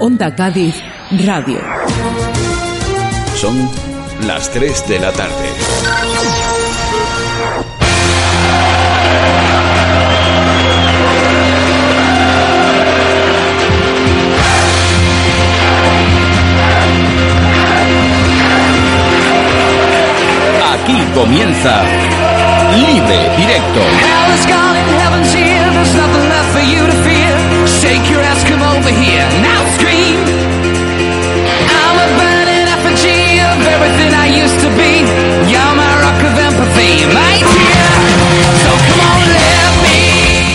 Onda Cádiz Radio. Son las 3 de la tarde. Aquí comienza Libre Directo. Shake your ass, come over here. Now scream. I'm a burning effigy of everything I used to be. You're my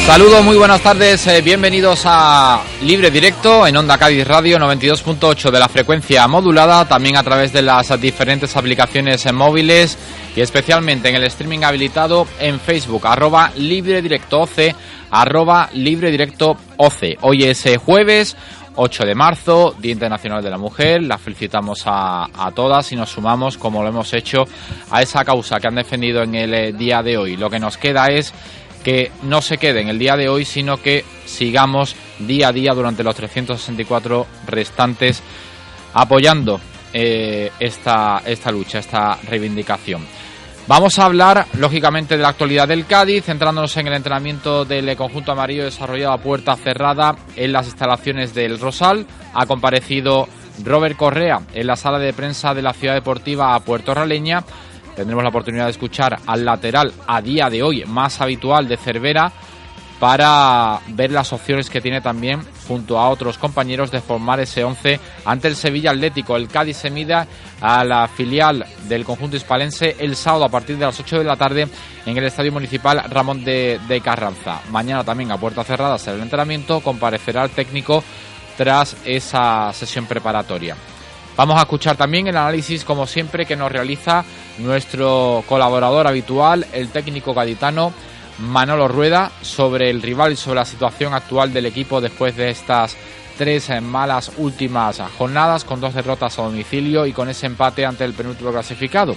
Saludos, muy buenas tardes. Eh, bienvenidos a Libre Directo en Onda Cádiz Radio 92.8 de la frecuencia modulada, también a través de las diferentes aplicaciones móviles y especialmente en el streaming habilitado en Facebook, arroba Libre Directo OC, arroba Libre Directo. Hoy es eh, jueves 8 de marzo, Día Internacional de la Mujer. Las felicitamos a, a, todas y nos sumamos, como lo hemos hecho, a esa causa que han defendido en el eh, día de hoy. Lo que nos queda es que no se quede en el día de hoy, sino que sigamos día a día durante los 364 restantes apoyando eh, esta, esta lucha, esta reivindicación. Vamos a hablar, lógicamente, de la actualidad del Cádiz, centrándonos en el entrenamiento del conjunto amarillo desarrollado a puerta cerrada en las instalaciones del Rosal. Ha comparecido Robert Correa en la sala de prensa de la Ciudad Deportiva a Puerto Raleña. Tendremos la oportunidad de escuchar al lateral a día de hoy más habitual de Cervera para ver las opciones que tiene también junto a otros compañeros de formar ese 11 ante el Sevilla Atlético. El Cádiz se mida a la filial del conjunto hispalense el sábado a partir de las 8 de la tarde en el Estadio Municipal Ramón de, de Carranza. Mañana también a puerta cerrada será el entrenamiento, comparecerá el técnico tras esa sesión preparatoria. Vamos a escuchar también el análisis, como siempre, que nos realiza nuestro colaborador habitual, el técnico gaditano Manolo Rueda, sobre el rival y sobre la situación actual del equipo después de estas tres malas últimas jornadas, con dos derrotas a domicilio y con ese empate ante el penúltimo clasificado.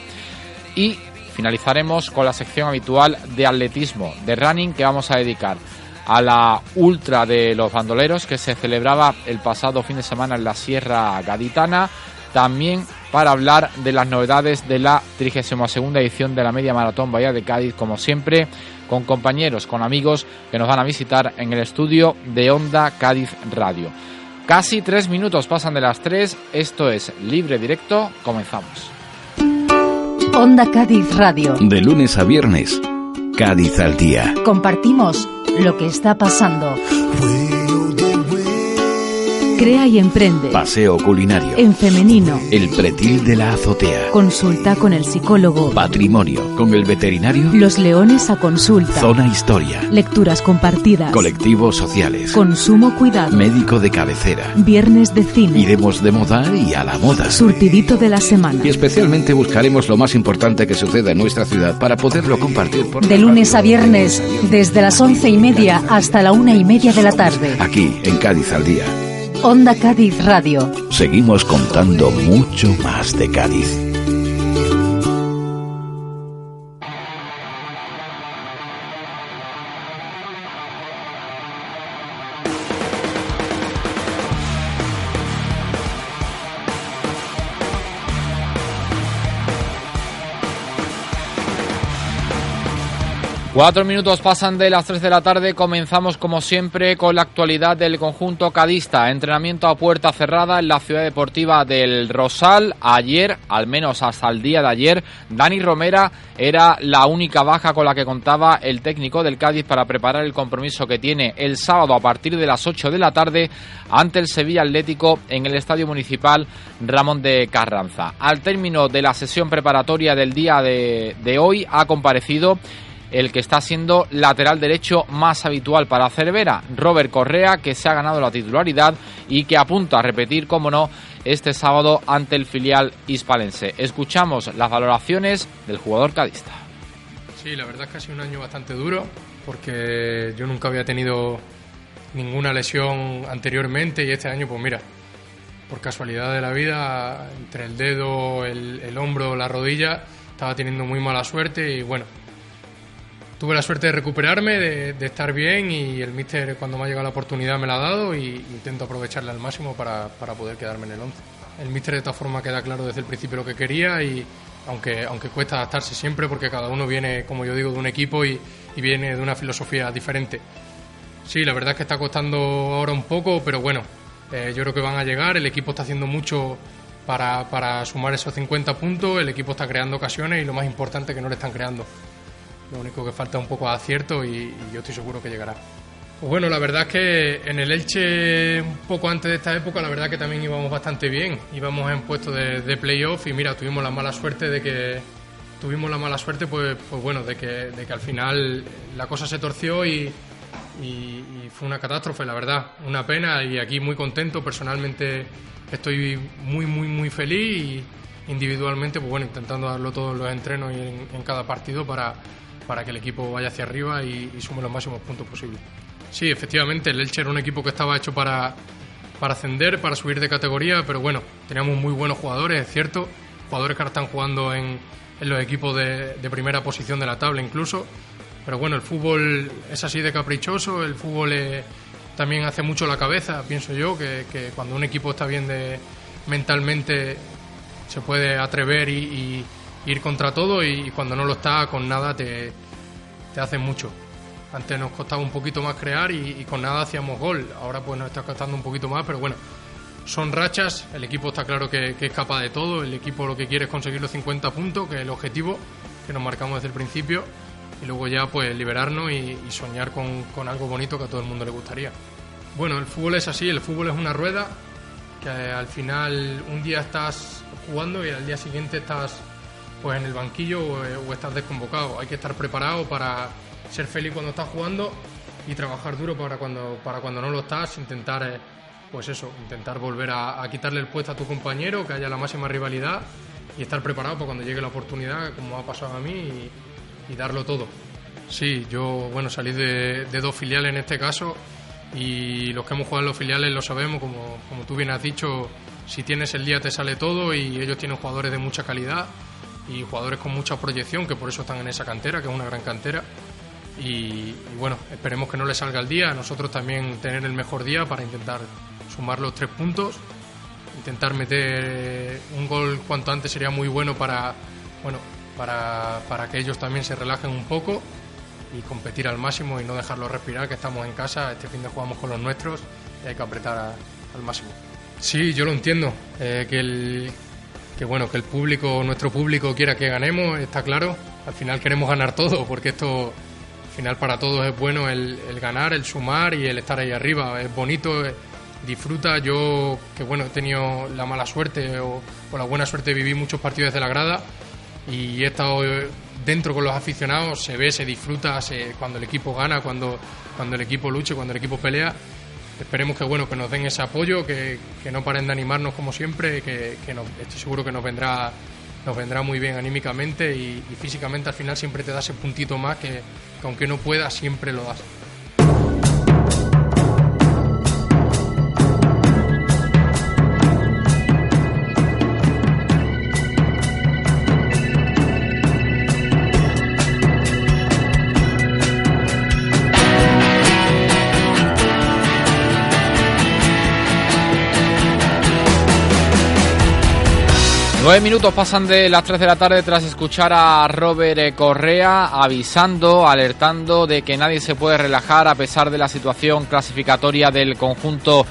Y finalizaremos con la sección habitual de atletismo, de running, que vamos a dedicar a la ultra de los bandoleros que se celebraba el pasado fin de semana en la Sierra Gaditana. También para hablar de las novedades de la 32 edición de la Media Maratón Bahía de Cádiz, como siempre, con compañeros, con amigos que nos van a visitar en el estudio de Onda Cádiz Radio. Casi tres minutos pasan de las tres, esto es Libre Directo, comenzamos. Onda Cádiz Radio. De lunes a viernes, Cádiz al día. Compartimos lo que está pasando. Crea y emprende. Paseo culinario. En femenino. El pretil de la azotea. Consulta con el psicólogo. Patrimonio. Con el veterinario. Los leones a consulta. Zona historia. Lecturas compartidas. Colectivos sociales. Consumo cuidado. Médico de cabecera. Viernes de cine. Iremos de moda y a la moda. Surtidito de la semana. Y especialmente buscaremos lo más importante que suceda en nuestra ciudad para poderlo compartir. Por de lunes a viernes, desde las once y media hasta la una y media de la tarde. Aquí, en Cádiz al día. Onda Cádiz Radio. Seguimos contando mucho más de Cádiz. Cuatro minutos pasan de las tres de la tarde. Comenzamos, como siempre, con la actualidad del conjunto cadista. Entrenamiento a puerta cerrada en la ciudad deportiva del Rosal. Ayer, al menos hasta el día de ayer, Dani Romera era la única baja con la que contaba el técnico del Cádiz para preparar el compromiso que tiene el sábado a partir de las 8 de la tarde ante el Sevilla Atlético en el Estadio Municipal Ramón de Carranza. Al término de la sesión preparatoria del día de, de hoy, ha comparecido el que está siendo lateral derecho más habitual para Cervera, Robert Correa, que se ha ganado la titularidad y que apunta a repetir, como no, este sábado ante el filial hispalense. Escuchamos las valoraciones del jugador cadista. Sí, la verdad es que ha sido un año bastante duro porque yo nunca había tenido ninguna lesión anteriormente y este año, pues mira, por casualidad de la vida, entre el dedo, el, hombro, la rodilla, estaba teniendo muy mala suerte y bueno, tuve la suerte de recuperarme, de, estar bien y el míster cuando me ha llegado la oportunidad me la ha dado y intento aprovecharla al máximo para, poder quedarme en el 11. El míster de todas formas queda claro desde el principio lo que quería y aunque, aunque cuesta adaptarse siempre porque cada uno viene, como yo digo, de un equipo y, y viene de una filosofía diferente. Sí, la verdad es que está costando ahora un poco, pero bueno, eh, yo creo que van a llegar. El equipo está haciendo mucho para, para, sumar esos 50 puntos. El equipo está creando ocasiones y lo más importante que no le están creando. Lo único que falta es un poco de acierto y, yo estoy seguro que llegará. Pues bueno, la verdad es que en el Elche, un poco antes de esta época, la verdad que también íbamos bastante bien. Íbamos en puesto de, de playoff y mira, tuvimos la mala suerte de que tuvimos la mala suerte, pues, pues bueno, de que, de que al final la cosa se torció y, y, fue una catástrofe, la verdad, una pena y aquí muy contento, personalmente estoy muy, muy, muy feliz y individualmente, pues bueno, intentando darlo todos los entrenos y en, cada partido para, para que el equipo vaya hacia arriba y, sume los máximos puntos posibles. Sí, efectivamente, el Elche era un equipo que estaba hecho para, para ascender, para subir de categoría, pero bueno, teníamos muy buenos jugadores, es cierto, jugadores que ahora están jugando en, en los equipos de, primera posición de la tabla incluso, pero bueno, el fútbol es así de caprichoso, el fútbol eh, también hace mucho la cabeza, pienso yo, que, cuando un equipo está bien de, mentalmente se puede atrever y, ir contra todo y, cuando no lo está con nada te, te hace mucho. Antes nos costaba un poquito más crear y, con nada hacíamos gol, ahora pues nos está costando un poquito más, pero bueno, son rachas, el equipo está claro que, es capaz de todo, el equipo lo que quiere es conseguir los 50 puntos, que es el objetivo que nos marcamos desde el principio. Y luego ya pues liberarnos y, soñar con, con, algo bonito que a todo el mundo le gustaría. Bueno, el fútbol es así, el fútbol es una rueda que al final un día estás jugando y al día siguiente estás pues en el banquillo o, estás desconvocado. Hay que estar preparado para ser feliz cuando estás jugando y trabajar duro para cuando, para cuando no lo estás, intentar eh, pues eso, intentar volver a, a quitarle el puesto a tu compañero, que haya la máxima rivalidad y estar preparado para cuando llegue la oportunidad, como ha pasado a mí, y, y darlo todo. Sí, yo bueno salí de, dos filiales en este caso y los que hemos jugado en los filiales lo sabemos, como, como tú bien has dicho, si tienes el día te sale todo y ellos tienen jugadores de mucha calidad y jugadores con mucha proyección, que por eso están en esa cantera, que es una gran cantera. Y, bueno, esperemos que no les salga el día, nosotros también tener el mejor día para intentar sumar los tres puntos, intentar meter un gol cuanto antes sería muy bueno para, bueno, para, para que ellos también se relajen un poco y competir al máximo y no dejarlos respirar, que estamos en casa, este fin de jugamos con los nuestros y hay que apretar al máximo. Sí, yo lo entiendo, eh, que, que bueno, que el público, nuestro público quiera que ganemos, está claro, al final queremos ganar todo, porque esto al final para todos es bueno el, ganar, el sumar y el estar ahí arriba, es bonito, disfruta, yo que bueno, he tenido la mala suerte o, o la buena suerte de vivir muchos partidos de la grada, y he estado dentro con los aficionados, se ve, se disfruta cuando el equipo gana, cuando, cuando el equipo lucha, cuando el equipo pelea. Esperemos que bueno que nos den ese apoyo, que, no paren de animarnos como siempre, que, que estoy seguro que nos vendrá nos vendrá muy bien anímicamente y, físicamente al final siempre te da ese puntito más que, que aunque no puedas siempre lo das. Nueve minutos pasan de las tres de la tarde tras escuchar a Robert Correa avisando, alertando de que nadie se puede relajar a pesar de la situación clasificatoria del conjunto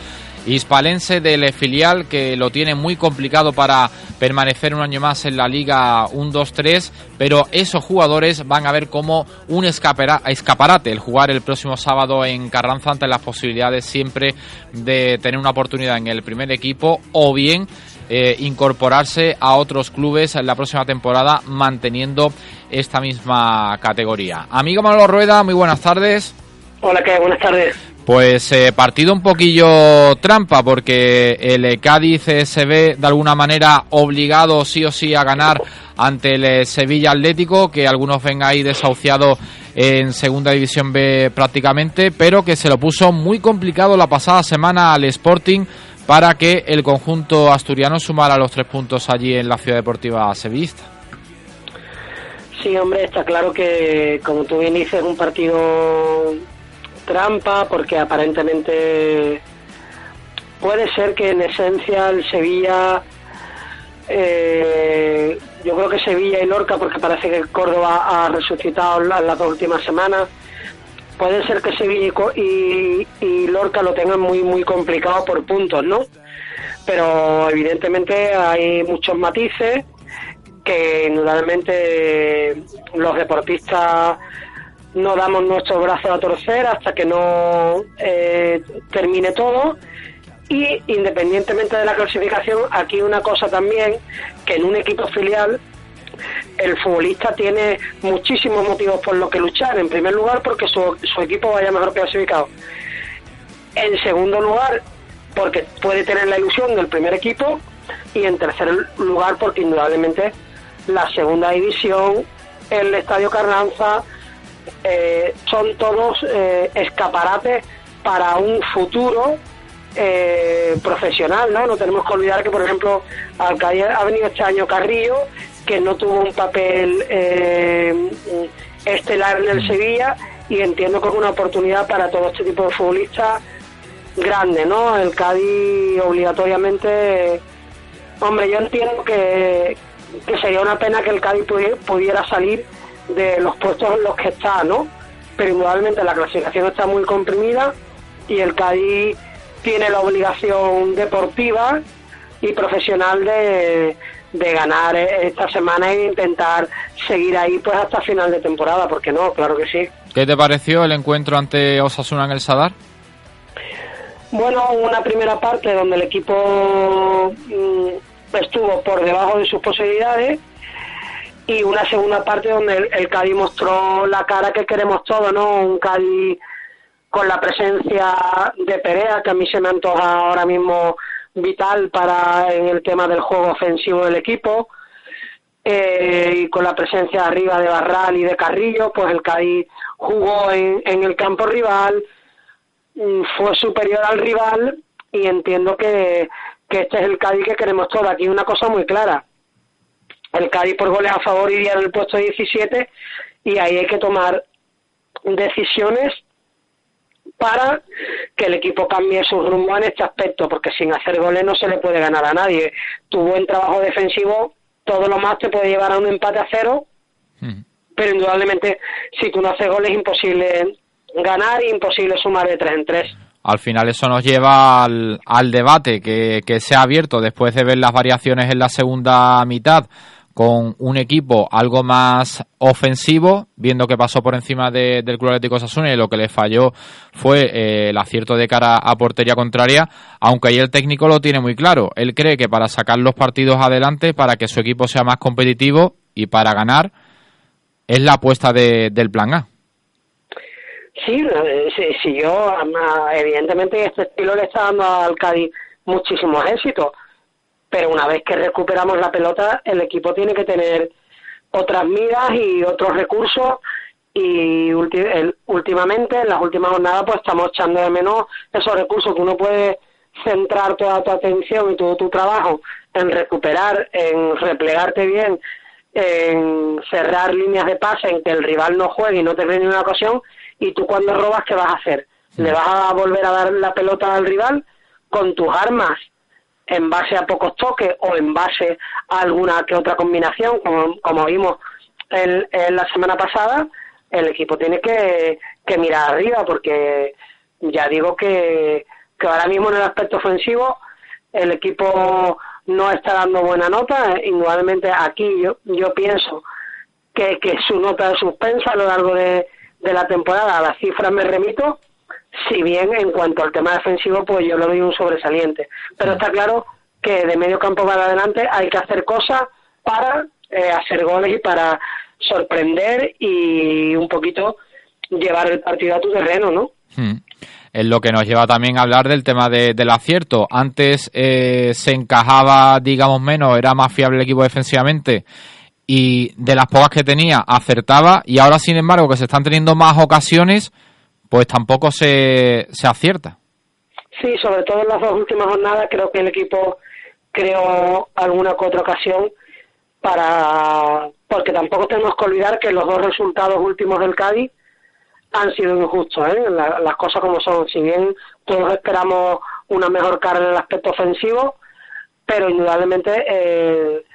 hispalense del filial que lo tiene muy complicado para permanecer un año más en la Liga 1-2-3, pero esos jugadores van a ver como un escaparate el jugar el próximo sábado en Carranza ante las posibilidades siempre de tener una oportunidad en el primer equipo o bien eh, incorporarse a otros clubes en la próxima temporada manteniendo esta misma categoría. Amigo Manolo Rueda, muy buenas tardes. Hola, ¿qué? Buenas tardes. Pues eh, partido un poquillo trampa porque el Cádiz se ve de alguna manera obligado sí o sí a ganar ante el Sevilla Atlético, que algunos ven ahí desahuciado en Segunda División B prácticamente, pero que se lo puso muy complicado la pasada semana al Sporting para que el conjunto asturiano sumara los tres puntos allí en la Ciudad Deportiva Sevillista. Sí, hombre, está claro que, como tú bien dices, un partido trampa porque aparentemente puede ser que en esencia el Sevilla eh, yo creo que Sevilla y Lorca porque parece que Córdoba ha resucitado las, dos últimas semanas puede ser que Sevilla y, y, Lorca lo tengan muy muy complicado por puntos no pero evidentemente hay muchos matices que indudablemente los deportistas no damos nuestros brazos a torcer hasta que no eh, termine todo. Y independientemente de la clasificación, aquí una cosa también, que en un equipo filial el futbolista tiene muchísimos motivos por los que luchar. En primer lugar, porque su, su equipo vaya mejor clasificado. En segundo lugar, porque puede tener la ilusión del primer equipo. Y en tercer lugar, porque indudablemente la segunda división, el Estadio Carranza, eh, son todos eh, escaparates para un futuro eh, profesional, ¿no? No tenemos que olvidar que, por ejemplo, ha venido este año Carrillo, que no tuvo un papel estelar en el mm. Sevilla, y entiendo que es una oportunidad para todo este tipo de futbolistas grande, ¿no? El Cádiz obligatoriamente... Hombre, yo entiendo que, que sería una pena que el Cádiz pudiera salir de los puestos en los que está, ¿no? Pero indudablemente la clasificación está muy comprimida y el Cádiz tiene la obligación deportiva y profesional de, de ganar esta semana e intentar seguir ahí pues hasta final de temporada, porque no, claro que sí. ¿Qué te pareció el encuentro ante Osasuna en el Sadar? Bueno, una primera parte donde el equipo mm, estuvo por debajo de sus posibilidades y una segunda parte donde el, el, Cádiz mostró la cara que queremos todos, ¿no? Un Cádiz con la presencia de Perea, que a mí se me antoja ahora mismo vital para en el tema del juego ofensivo del equipo, eh, y con la presencia arriba de Barral y de Carrillo, pues el Cádiz jugó en, en el campo rival, mm, fue superior al rival y entiendo que, que este es el Cádiz que queremos todos. Aquí una cosa muy clara, el Cádiz por goles a favor iría en el puesto 17 y ahí hay que tomar decisiones para que el equipo cambie su rumbo en este aspecto, porque sin hacer goles no se le puede ganar a nadie. Tu buen trabajo defensivo, todo lo más te puede llevar a un empate a cero, hmm. pero indudablemente si tú no haces goles es imposible ganar e imposible sumar de tres en tres. Al final eso nos lleva al, al debate que, que se ha abierto después de ver las variaciones en la segunda mitad con un equipo algo más ofensivo, viendo que pasó por encima del Club Atlético Sasuna y lo que le falló fue eh, el acierto de cara a portería contraria, aunque ahí el técnico lo tiene muy claro. Él cree que para sacar los partidos adelante, para que su equipo sea más competitivo y para ganar, es la apuesta del plan A. Sí, sí, sí, yo evidentemente este estilo le está dando al Cádiz muchísimos éxitos pero una vez que recuperamos la pelota, el equipo tiene que tener otras miras y otros recursos. Y últimamente, en las últimas jornadas, pues estamos echando de menos esos recursos. Que uno puede centrar toda tu atención y todo tu trabajo en recuperar, en replegarte bien, en cerrar líneas de pase, en que el rival no juegue y no te ni una ocasión, y tú cuando robas, ¿qué vas a hacer? ¿Le vas a volver a dar la pelota al rival con tus armas en base a pocos toques o en base a alguna que otra combinación, como, como vimos en, la semana pasada, el equipo tiene que, que mirar arriba porque ya digo que, que ahora mismo en el aspecto ofensivo el equipo no está dando buena nota, indudablemente aquí yo, yo pienso que, que su nota de suspensa a lo largo de, de la temporada, a las cifras me remito, si bien en cuanto al tema defensivo, pues yo lo doy un sobresaliente. Pero está claro que de medio campo para adelante hay que hacer cosas para eh, hacer goles y para sorprender y un poquito llevar el partido a tu terreno, ¿no? Hmm. Es lo que nos lleva también a hablar del tema del acierto. Antes eh, se encajaba, digamos, menos, era más fiable el equipo defensivamente y de las pocas que tenía acertaba y ahora, sin embargo, que se están teniendo más ocasiones, pues tampoco se, se acierta. Sí, sobre todo en las dos últimas jornadas creo que el equipo creó alguna que otra ocasión para porque tampoco tenemos que olvidar que los dos resultados últimos del Cádiz han sido injustos, ¿eh? las cosas como son. Si bien todos esperamos una mejor cara en el aspecto ofensivo, pero indudablemente eh,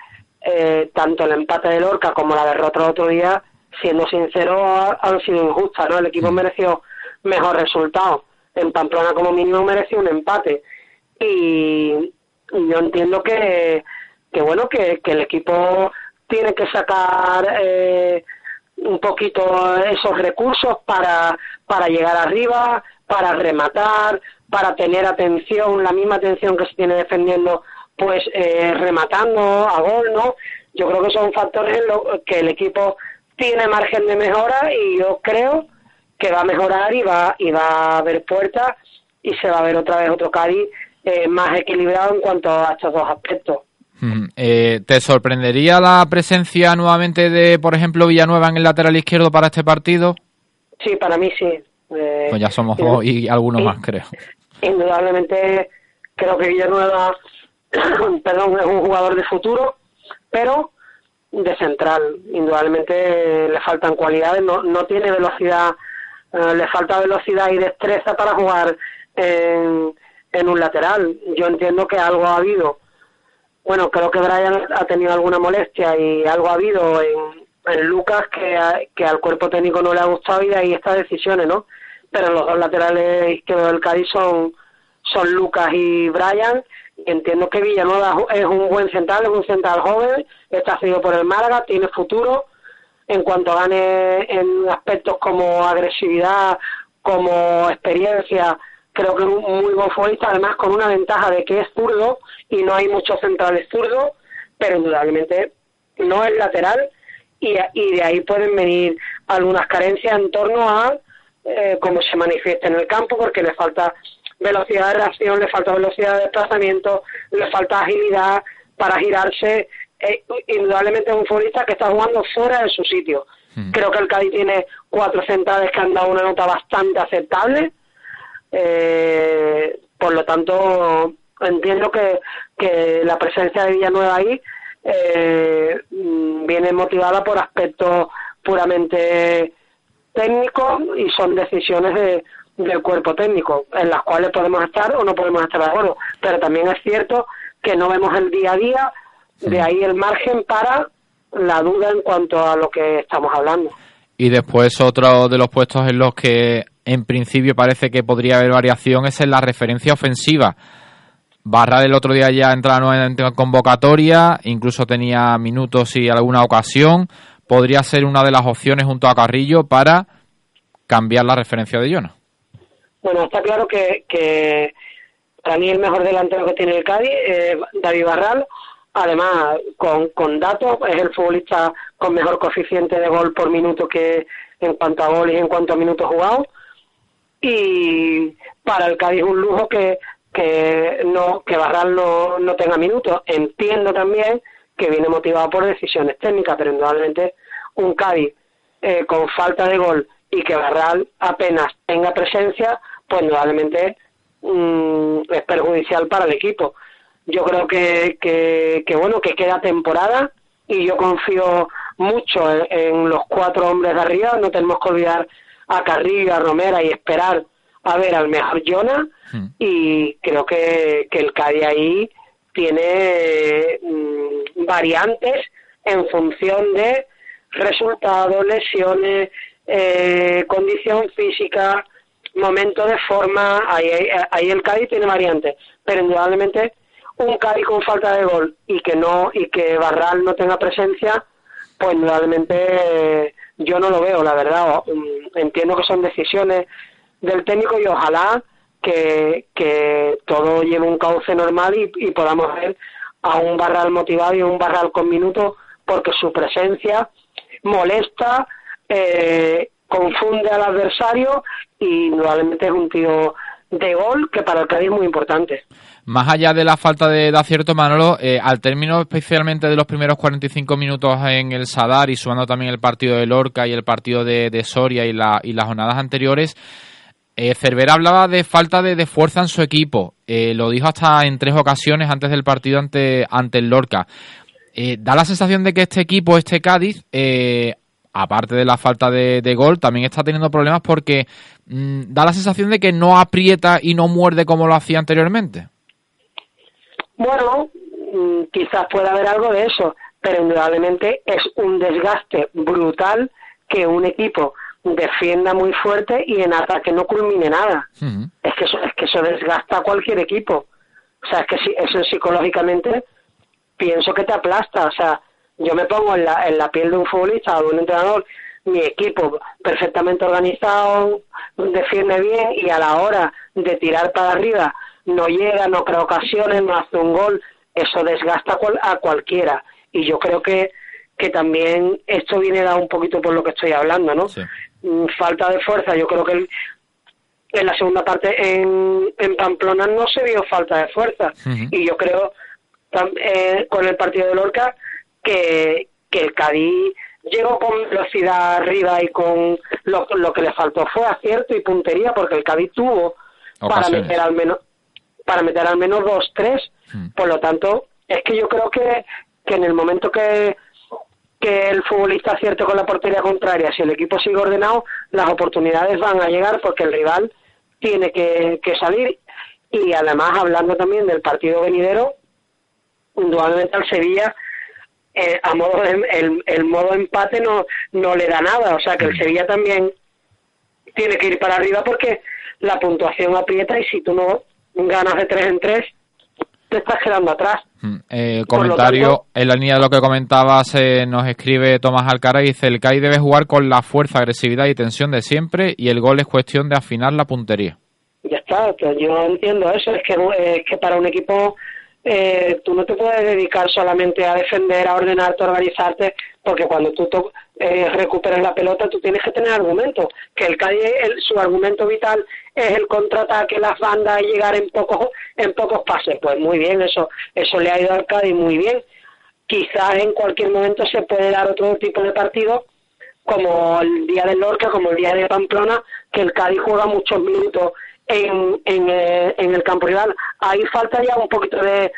eh, tanto el empate de Lorca como la derrota del otro día, siendo sincero, han sido injustas. ¿no? El equipo mereció mejor resultado. En Pamplona como mínimo mereció un empate. Y yo entiendo que, que bueno, que, que el equipo tiene que sacar eh, un poquito esos recursos para, para llegar arriba, para rematar, para tener atención, la misma atención que se tiene defendiendo, pues eh, rematando a gol, ¿no? Yo creo que son factores en los que el equipo tiene margen de mejora y yo creo que va a mejorar y va, y va a haber puertas y se va a ver otra vez otro Cádiz eh, más equilibrado en cuanto a estos dos aspectos. Eh, ¿Te sorprendería la presencia nuevamente de, por ejemplo, Villanueva en el lateral izquierdo para este partido? Sí, para mí sí. Eh, pues ya somos dos y algunos más, creo. Indudablemente creo que Villanueva, perdón, es un jugador de futuro, pero de central. Indudablemente le faltan cualidades, no, no tiene velocidad, eh, le falta velocidad y destreza para jugar en, en un lateral. Yo entiendo que algo ha habido bueno, creo que Brian ha tenido alguna molestia y algo ha habido en, Lucas que, que al cuerpo técnico no le ha gustado y de ahí estas decisiones, ¿no? Pero los dos laterales izquierdos del Cádiz son, son Lucas y Brian. entiendo que Villanueva es un buen central, es un central joven, está seguido por el Málaga, tiene futuro. En cuanto gane en aspectos como agresividad, como experiencia, creo que es un muy buen futbolista, además con una ventaja de que es zurdo y no hay muchos centrales zurdos, pero indudablemente no es lateral y, de ahí pueden venir algunas carencias en torno a eh, cómo se manifiesta en el campo, porque le falta velocidad de reacción, le falta velocidad de desplazamiento, le falta agilidad para girarse. Eh, indudablemente es un futbolista que está jugando fuera de su sitio. Hmm. Creo que el Cádiz tiene cuatro centrales que han dado una nota bastante aceptable eh, por lo tanto, entiendo que, que la presencia de Villanueva ahí eh, mm, viene motivada por aspectos puramente técnicos y son decisiones de, del cuerpo técnico en las cuales podemos estar o no podemos estar de acuerdo. Pero también es cierto que no vemos el día a día, de ahí el margen para la duda en cuanto a lo que estamos hablando. Y después otro de los puestos en los que en principio parece que podría haber variaciones en la referencia ofensiva. Barra del otro día ya entra nuevamente en convocatoria, incluso tenía minutos y alguna ocasión. Podría ser una de las opciones junto a Carrillo para cambiar la referencia de Jona. Bueno, está claro que, que para mí el mejor delantero que tiene el Cádiz es David Barral. Además, con, con datos, es el futbolista con mejor coeficiente de gol por minuto que en cuanto a goles y en cuanto a minutos jugados y para el Cádiz un lujo que que no que Barral no, no tenga minutos. Entiendo también que viene motivado por decisiones técnicas, pero indudablemente un Cádiz eh, con falta de gol y que Barral apenas tenga presencia, pues indudablemente mm, es perjudicial para el equipo. Yo creo que, que, que, bueno que queda temporada y yo confío mucho en los cuatro hombres de arriba. No tenemos que olvidar a Carrillo, a Romera y esperar a ver al mejor Jonah hmm. y creo que, que el Cádiz ahí tiene mm, variantes en función de resultados, lesiones, eh, condición física, momento de forma, ahí, ahí, el Cádiz tiene variantes, pero indudablemente un Cádiz con falta de gol y que no y que Barral no tenga presencia, pues indudablemente yo no lo veo, la verdad. Mm, entiendo que son decisiones del técnico y ojalá que, que todo lleve un cauce normal y, podamos ver a un Barral motivado y un Barral con minutos porque su presencia molesta, eh, confunde al adversario y indudablemente es un tiro de gol que para el Cádiz es muy importante. Más allá de la falta de, acierto, Manolo, eh, al término especialmente de los primeros 45 minutos en el Sadar y sumando también el partido de Lorca y el partido de, Soria y, la, y las jornadas anteriores, eh, Cervera hablaba de falta de, fuerza en su equipo. Eh, lo dijo hasta en tres ocasiones antes del partido ante, ante el Lorca. Eh, da la sensación de que este equipo, este Cádiz, aparte de la falta de, gol, también está teniendo problemas porque mm, da la sensación de que no aprieta y no muerde como lo hacía anteriormente. Bueno, mm, quizás pueda haber algo de eso, pero indudablemente es un desgaste brutal que un equipo defienda muy fuerte y en ataque no culmine nada. Es que eso, es que eso desgasta a cualquier equipo. O sea, es que si, eso psicológicamente pienso que te aplasta. O sea, yo me pongo en la, en la piel de un futbolista o de un entrenador, mi equipo perfectamente organizado, defiende bien y a la hora de tirar para arriba no llega, no crea ocasiones, no hace un gol, eso desgasta a cualquiera. Y yo creo que, que también esto viene dado un poquito por lo que estoy hablando, ¿no? Mm, falta de fuerza, yo creo que en la segunda parte en, en Pamplona no se vio falta de fuerza. Y yo creo eh, con el partido de Lorca que, que el Cádiz llegó con velocidad arriba y con lo, lo que le faltó fue acierto y puntería porque el Cádiz tuvo para meter al menos para meter al menos dos tres hmm. por lo tanto es que yo creo que, que en el momento que que el futbolista acierte con la portería contraria, si el equipo sigue ordenado, las oportunidades van a llegar porque el rival tiene que, que salir. Y además, hablando también del partido venidero, indudablemente al Sevilla eh, a modo el, el, modo empate no, no le da nada, o sea que el Sevilla también tiene que ir para arriba porque la puntuación aprieta y si tú no ganas de tres en tres, te estás quedando atrás. Mm, eh, comentario, en la línea de lo que comentabas, eh, nos escribe Tomás Alcara y dice, el CAI debe jugar con la fuerza, agresividad y tensión de siempre y el gol es cuestión de afinar la puntería. Ya está, yo entiendo eso, es que, es que para un equipo eh, tú no te puedes dedicar solamente a defender, a ordenarte, a organizarte, porque cuando tú eh, recuperes la pelota tú tienes que tener argumentos. Que el Cádiz, su argumento vital es el contraataque, las bandas llegar en pocos, en pocos pases. Pues muy bien, eso, eso le ha ido al Cádiz muy bien. Quizás en cualquier momento se puede dar otro tipo de partido, como el día del Lorca, como el día de Pamplona, que el Cádiz juega muchos minutos en, eh, en, el campo rival. Ahí falta ya un poquito de,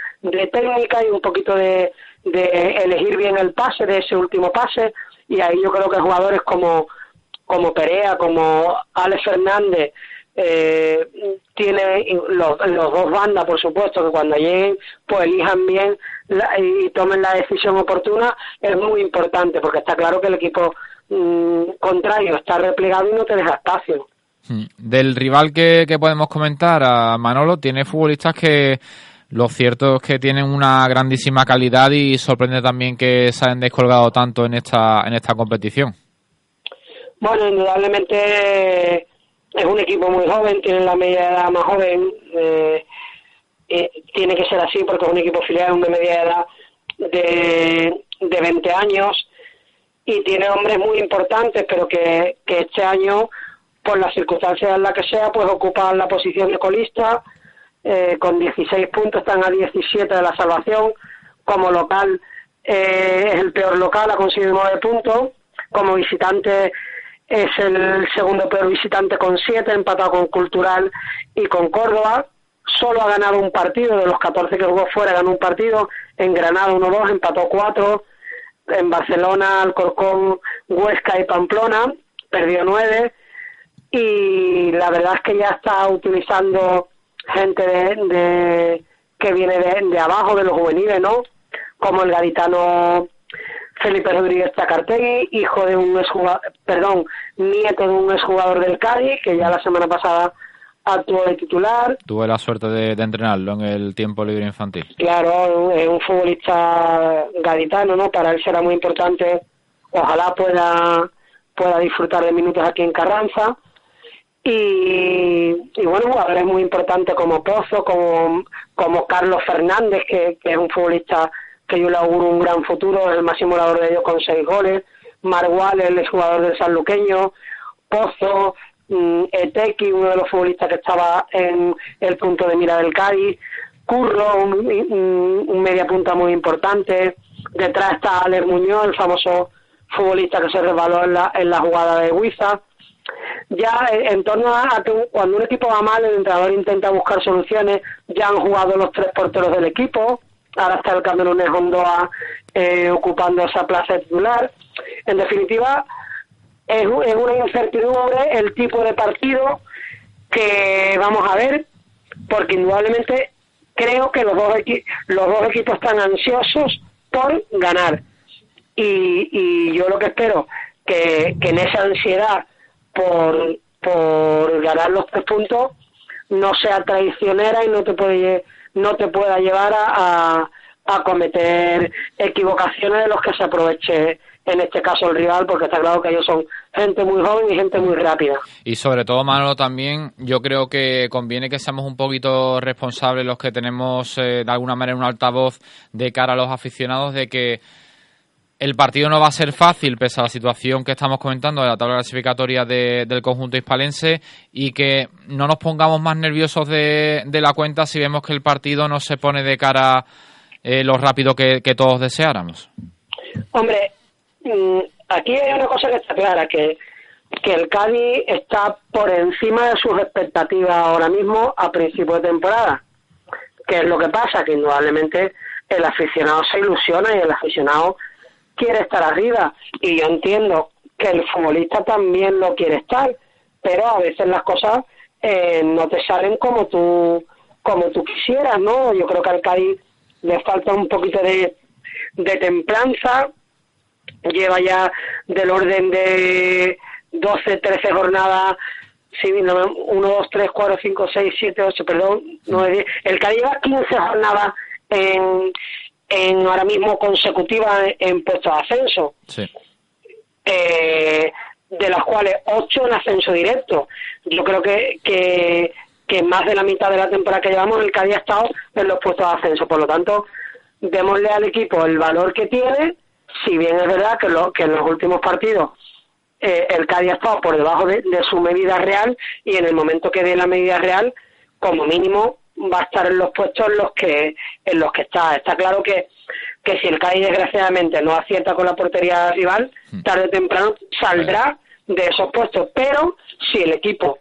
técnica y un poquito de, elegir bien el pase, de ese último pase, y ahí yo creo que jugadores como, como Perea, como Alex Fernández, eh, tiene los, los, dos bandas, por supuesto, que cuando lleguen, pues elijan bien y tomen la decisión oportuna, es muy importante, porque está claro que el equipo mm, contrario está replegado y no te deja espacio. Hmm. Del rival que, podemos comentar, a Manolo, tiene futbolistas que lo cierto es que tienen una grandísima calidad y sorprende también que se hayan descolgado tanto en esta, en esta competición. Bueno, indudablemente es un equipo muy joven, tiene la media edad más joven, eh, eh, tiene que ser así porque es un equipo filial de media edad de, de 20 años y tiene hombres muy importantes, pero que, que este año por las circunstancias en las que sea, pues ocupan la posición de colista, eh, con 16 puntos, están a 17 de la salvación, como local eh, es el peor local, ha conseguido 9 puntos, como visitante es el segundo peor visitante con 7, empatado con Cultural y con Córdoba, solo ha ganado un partido, de los 14 que jugó fuera ganó un partido, en Granada 1-2, empató 4, en Barcelona, Alcorcón, Huesca y Pamplona, perdió 9, y la verdad es que ya está utilizando gente de, que viene de, abajo, de los juveniles, ¿no? Como el gaditano Felipe Rodríguez Tacartegui, hijo de un exjugador, perdón, nieto de un exjugador del Cádiz, que ya la semana pasada actuó de titular. Tuve la suerte de, entrenarlo en el tiempo libre infantil. Claro, es un futbolista gaditano, ¿no? Para él será muy importante. Ojalá pueda, pueda disfrutar de minutos aquí en Carranza y, y bueno, jugadores muy importantes como Pozo, como, como Carlos Fernández, que, es un futbolista que yo le auguro un gran futuro, es el máximo goleador de ellos con seis goles, Margual, el jugador del Sanluqueño, Pozo, mm, Etequi, uno de los futbolistas que estaba en el punto de mira del Cádiz, Curro, un, media punta muy importante, detrás está Alex Muñoz, el famoso futbolista que se resbaló en la, en la jugada de Huiza, ya en torno a que cuando un equipo va mal, el entrenador intenta buscar soluciones. Ya han jugado los tres porteros del equipo. Ahora está el Camerunés Hondoa eh, ocupando esa plaza titular. En definitiva, es, es una incertidumbre el tipo de partido que vamos a ver, porque indudablemente creo que los dos, los dos equipos están ansiosos por ganar. Y, y yo lo que espero que, que en esa ansiedad por, por ganar los tres puntos no sea traicionera y no te puede no te pueda llevar a, a, cometer equivocaciones de los que se aproveche en este caso el rival, porque está claro que ellos son gente muy joven y gente muy rápida. Y sobre todo, Manolo, también yo creo que conviene que seamos un poquito responsables los que tenemos eh, de alguna manera un altavoz de cara a los aficionados de que el partido no va a ser fácil, pese a la situación que estamos comentando de la tabla clasificatoria del conjunto hispalense, y que no nos pongamos más nerviosos de, la cuenta si vemos que el partido no se pone de cara eh, lo rápido que, todos deseáramos. Hombre, mm, aquí hay una cosa que está clara, que, que el Cádiz está por encima de sus expectativas ahora mismo a principio de temporada. ¿Qué es lo que pasa? Que indudablemente el aficionado se ilusiona y el aficionado quiere estar arriba y yo entiendo que el futbolista también lo quiere estar, pero a veces las cosas eh, no te salen como tú como tú quisieras, ¿no? Yo creo que al Cádiz le falta un poquito de, de templanza, lleva ya del orden de 12, 13 jornadas, sí, 1, 2, 3, 4, 5, 6, 7, 8, perdón, 9, 10. El Cádiz lleva 15 jornadas en, en ahora mismo consecutiva en puestos de ascenso. Eh, de las cuales ocho en ascenso directo. Yo creo que, que, que más de la mitad de la temporada que llevamos el Cádiz ha estado en los puestos de ascenso. Por lo tanto, démosle al equipo el valor que tiene, si bien es verdad que, lo, que en los últimos partidos eh, el Cádiz ha estado por debajo de, de, su medida real y en el momento que dé la medida real, como mínimo va a estar en los puestos en los que en los que está. Está claro que, que si el Cádiz desgraciadamente no acierta con la portería rival, hmm. tarde o temprano saldrá de esos puestos. Pero si el equipo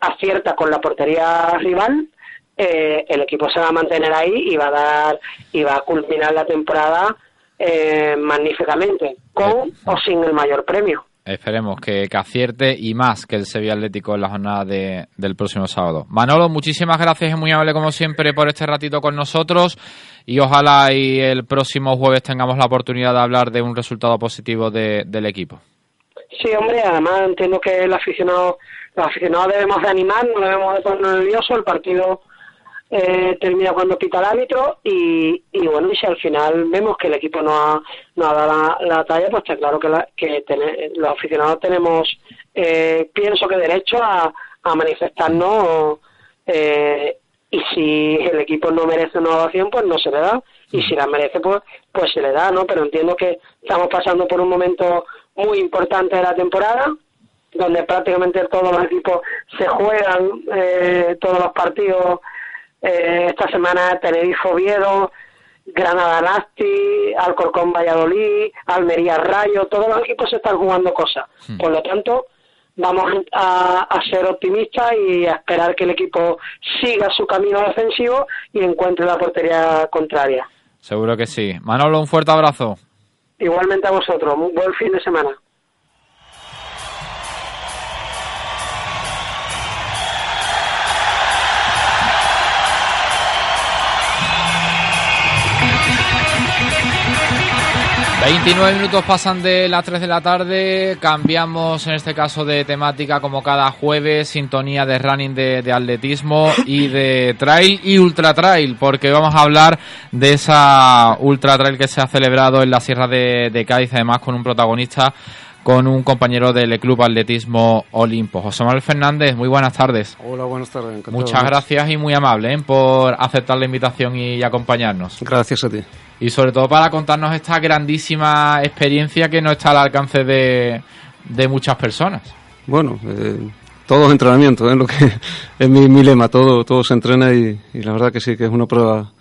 acierta con la portería rival, eh, el equipo se va a mantener ahí y va a dar y va a culminar la temporada eh, magníficamente, con o sin el mayor premio. Esperemos que, acierte y más que el Sevilla Atlético en la jornada de, del próximo sábado. Manolo, muchísimas gracias y muy amable como siempre por este ratito con nosotros y ojalá y el próximo jueves tengamos la oportunidad de hablar de un resultado positivo del equipo. Sí, hombre, además entiendo que el aficionado, los aficionados debemos de animar, no debemos de poner nervioso, el partido eh, termina cuando pita el árbitro y, y bueno, y si al final vemos que el equipo no ha, no ha dado la, talla, pues está claro que, que los aficionados tenemos, eh, pienso que derecho a, a manifestarnos eh, y si el equipo no merece una ovación, pues no se le da y si la merece, pues, pues se le da, ¿no? Pero entiendo que estamos pasando por un momento muy importante de la temporada donde prácticamente todos los equipos se juegan eh, todos los partidos eh, esta semana Tenerife Oviedo, Granada Nasti, Alcorcón Valladolid, Almería Rayo, todos los equipos se están jugando cosas. Hmm. Por lo tanto, vamos a, ser optimistas y a esperar que el equipo siga su camino defensivo y encuentre la portería contraria. Seguro que sí. Manolo, un fuerte abrazo. Igualmente a vosotros. Un buen fin de semana. 29 minutos pasan de las 3 de la tarde, cambiamos en este caso de temática como cada jueves, sintonía de running de, atletismo y de trail y ultra trail, porque vamos a hablar de esa ultra trail que se ha celebrado en la Sierra de, de Cádiz, además con un protagonista con un compañero del Club Atletismo Olimpo. José Manuel Fernández, muy buenas tardes. Hola, buenas tardes. encantado. Muchas gracias y muy amable ¿eh? por aceptar la invitación y acompañarnos. Gracias a ti. Y sobre todo para contarnos esta grandísima experiencia que no está al alcance de, de muchas personas. Bueno, eh, todo es entrenamiento, es lo que es mi, mi lema, todo, todo se entrena y, y la verdad que sí que es una prueba,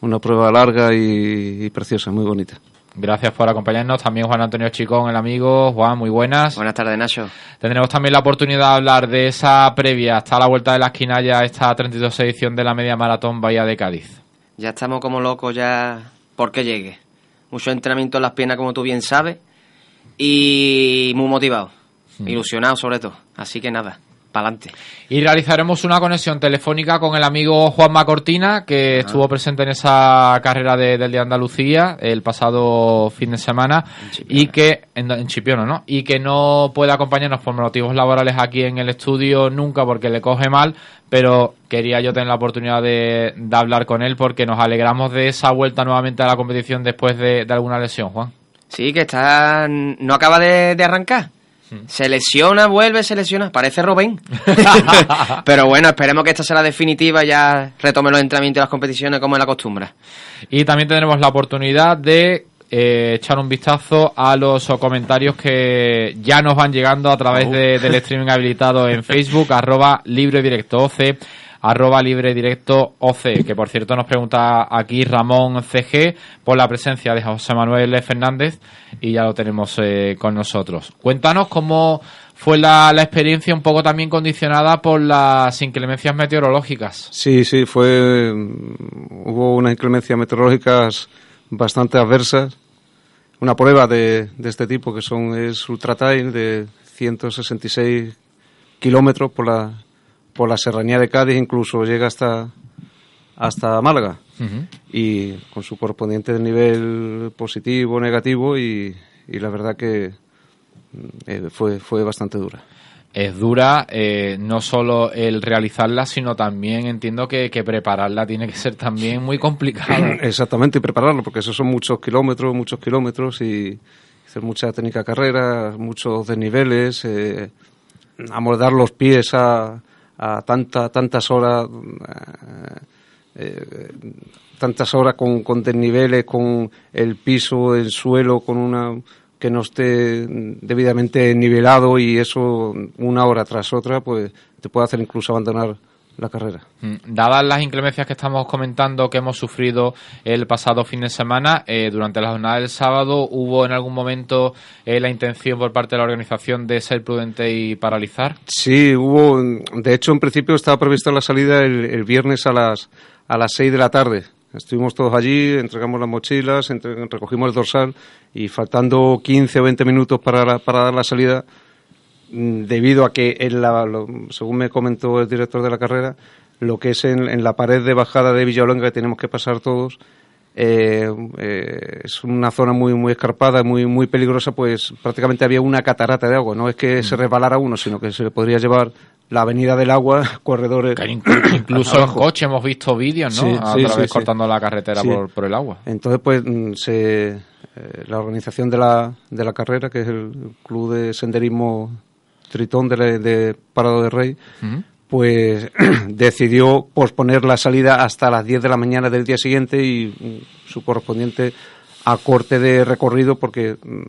una prueba larga y, y preciosa, muy bonita. Gracias por acompañarnos. También Juan Antonio Chicón, el amigo. Juan, muy buenas. Buenas tardes, Nacho. Tendremos también la oportunidad de hablar de esa previa hasta la vuelta de la esquina ya esta 32 edición de la media maratón Bahía de Cádiz. Ya estamos como locos ya porque llegue. Mucho entrenamiento en las piernas, como tú bien sabes, y muy motivado, ilusionado sobre todo. Así que nada, para adelante. Y realizaremos una conexión telefónica con el amigo Juanma Cortina, que estuvo presente en esa carrera de- del de Andalucía el pasado fin de semana y que en, en Chipiono, ¿no? Y que no puede acompañarnos por motivos laborales aquí en el estudio nunca porque le coge mal, pero quería yo tener la oportunidad de, de hablar con él porque nos alegramos de esa vuelta nuevamente a la competición después de, de alguna lesión, Juan. Sí, que está. No acaba de, de arrancar. Se lesiona, vuelve, se lesiona. Parece Robén. Pero bueno, esperemos que esta sea la definitiva ya retome los entrenamientos y las competiciones como es la costumbre. Y también tendremos la oportunidad de eh, echar un vistazo a los comentarios que ya nos van llegando a través de- del streaming habilitado en Facebook, arroba libre directo OC, arroba libre directo OC, que por cierto nos pregunta aquí Ramón CG por la presencia de José Manuel Fernández y ya lo tenemos eh, con nosotros. Cuéntanos cómo fue la, experiencia un poco también condicionada por las inclemencias meteorológicas. Sí, sí, fue. mm, Hubo unas inclemencias meteorológicas bastante adversas. Una prueba de, de este tipo que son es Ultra Trail de 166 kilómetros por la, por la serranía de Cádiz, incluso llega hasta, hasta Málaga. Y con su correspondiente nivel positivo, negativo, y, y la verdad que mm, eh, fue, fue bastante dura. es dura, eh, no solo el realizarla, sino también entiendo que, que prepararla tiene que ser también muy complicado. Exactamente, y prepararlo, porque esos son muchos kilómetros, muchos kilómetros y hacer mucha técnica de carrera, muchos desniveles, eh, amoldar los pies a, a tanta, tantas horas, eh, eh, tantas horas con, con desniveles, con el piso, el suelo, con una que no esté debidamente nivelado y eso una hora tras otra, pues te puede hacer incluso abandonar la carrera. Mm, Dadas las inclemencias que estamos comentando que hemos sufrido el pasado fin de semana, eh, durante la jornada del sábado, ¿hubo en algún momento eh, la intención por parte de la organización de ser prudente y paralizar? Sí, hubo, de hecho en principio estaba prevista la salida el, el viernes a las a las 6 de la tarde. Estuvimos todos allí, entregamos las mochilas, entre- recogimos el dorsal y faltando 15 o 20 minutos para, la- para dar la salida, debido a que en la, lo- según me comentó el director de la carrera, lo que es en, en la pared de bajada de Villalonga que tenemos que pasar todos, eh, eh, es una zona muy muy escarpada, muy muy peligrosa, pues prácticamente había una catarata de agua. No es que se resbalara uno, sino que se le podría llevar la avenida del agua, corredores. Que incluso en coche hemos visto vídeos, ¿no? Sí, a sí, través sí, cortando la carretera por el agua. Entonces, pues, mm, se, eh, la organización de la, de la carrera, que es el Club de Senderismo Tritón de, de Parado de Rey, pues decidió posponer la salida hasta las 10 de la mañana del día siguiente y mm, su correspondiente acorte de recorrido, porque mm,